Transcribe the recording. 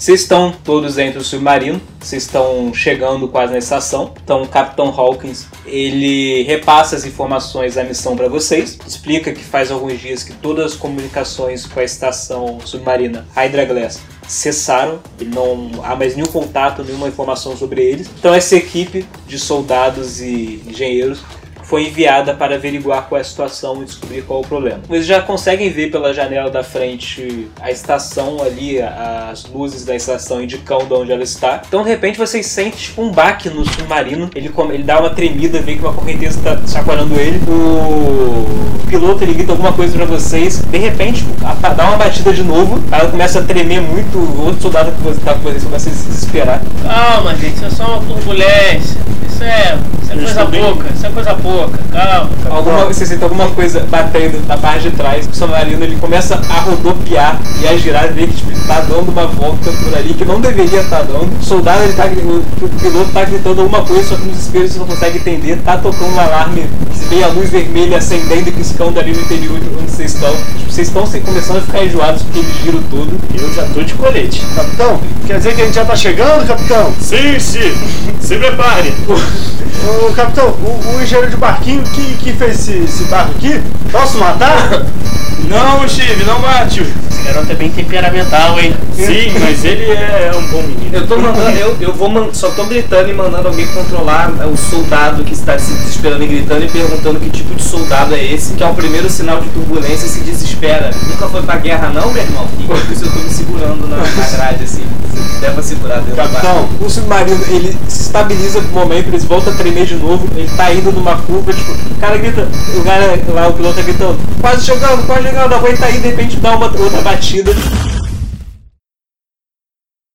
Vocês estão todos dentro do submarino, vocês estão chegando quase na estação. Então o Capitão Hawkins ele repassa as informações da missão para vocês, explica que faz alguns dias que todas as comunicações com a estação submarina Hydra Glass cessaram não há mais nenhum contato, nenhuma informação sobre eles. Então essa equipe de soldados e engenheiros foi enviada para averiguar qual é a situação e descobrir qual é o problema. Eles já conseguem ver pela janela da frente a estação ali, as luzes da estação indicando onde ela está. Então, de repente, vocês sentem tipo, um baque no submarino. Ele, ele dá uma tremida, vê que uma correnteza está chacoalhando ele. O piloto ele grita alguma coisa para vocês. De repente, dá uma batida de novo. Ela começa a tremer muito. O outro soldado que está com vocês começa a se desesperar. Calma, gente, isso é só uma turbulência. Isso é, isso é coisa pouca, isso é coisa pouca, calma. Alguma, você sente alguma coisa batendo na parte de trás, o submarino ele começa a rodopiar e a girar, vê que tipo, ele tá dando uma volta por ali que não deveria estar tá dando. O soldado, ele tá, o, o piloto tá gritando alguma coisa, só que no desespero você não consegue entender, tá tocando um alarme, vê a luz vermelha acendendo e piscando ali no interior onde vocês estão. Tipo, vocês estão começando a ficar enjoados porque eles giram todo. Eu já tô de colete. Capitão, quer dizer que a gente já tá chegando, capitão? Sim, sim. Se prepare. Ô, capitão, o, o, engenheiro de barquinho que, que fez esse, esse barco aqui, posso matar? Não, Steve, não mate. Esse garoto é bem temperamental, hein? Sim, mas ele é um bom menino. Eu tô mandando, eu, eu vou man, só tô gritando e mandando alguém controlar o soldado que está se desesperando e gritando e perguntando que tipo de soldado é esse, que é o primeiro sinal de turbulência e se desespera. Nunca foi pra guerra não, meu irmão? Enquanto isso eu tô me segurando na, na grade, assim. Deve segurar dentro Capitão, o submarino ele se estabiliza por um momento, eles voltam a tremer de novo, ele tá indo numa curva, tipo, o cara grita, o cara lá, o piloto tá gritando, quase chegando, quase chegando, a tá aí, de repente dá uma outra batida.